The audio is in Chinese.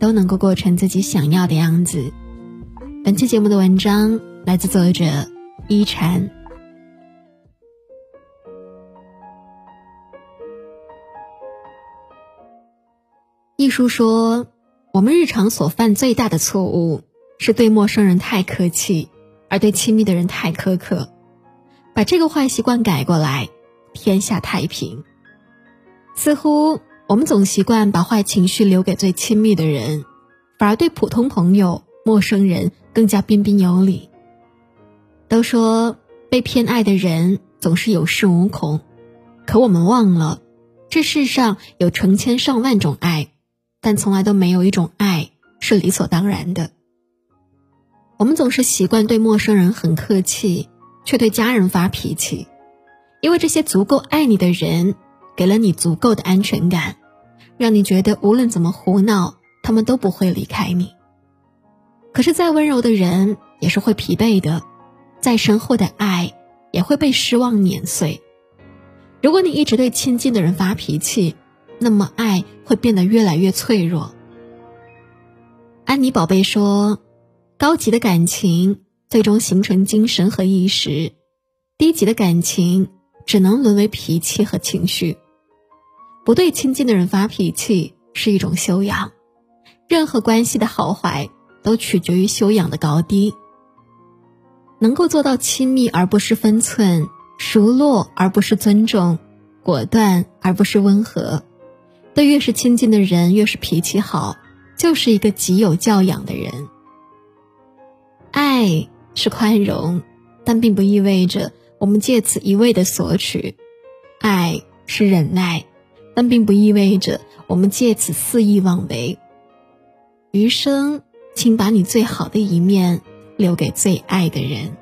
都能够过成自己想要的样子。本期节目的文章来自作者一禅。一书说。我们日常所犯最大的错误，是对陌生人太客气，而对亲密的人太苛刻。把这个坏习惯改过来，天下太平。似乎我们总习惯把坏情绪留给最亲密的人，反而对普通朋友、陌生人更加彬彬有礼。都说被偏爱的人总是有恃无恐，可我们忘了，这世上有成千上万种爱。但从来都没有一种爱是理所当然的。我们总是习惯对陌生人很客气，却对家人发脾气，因为这些足够爱你的人，给了你足够的安全感，让你觉得无论怎么胡闹，他们都不会离开你。可是再温柔的人也是会疲惫的，再深厚的爱也会被失望碾碎。如果你一直对亲近的人发脾气，那么爱会变得越来越脆弱。安妮宝贝说：“高级的感情最终形成精神和意识，低级的感情只能沦为脾气和情绪。不对亲近的人发脾气是一种修养。任何关系的好坏都取决于修养的高低。能够做到亲密而不失分寸，熟络而不失尊重，果断而不失温和。”对越是亲近的人，越是脾气好，就是一个极有教养的人。爱是宽容，但并不意味着我们借此一味的索取；爱是忍耐，但并不意味着我们借此肆意妄为。余生，请把你最好的一面留给最爱的人。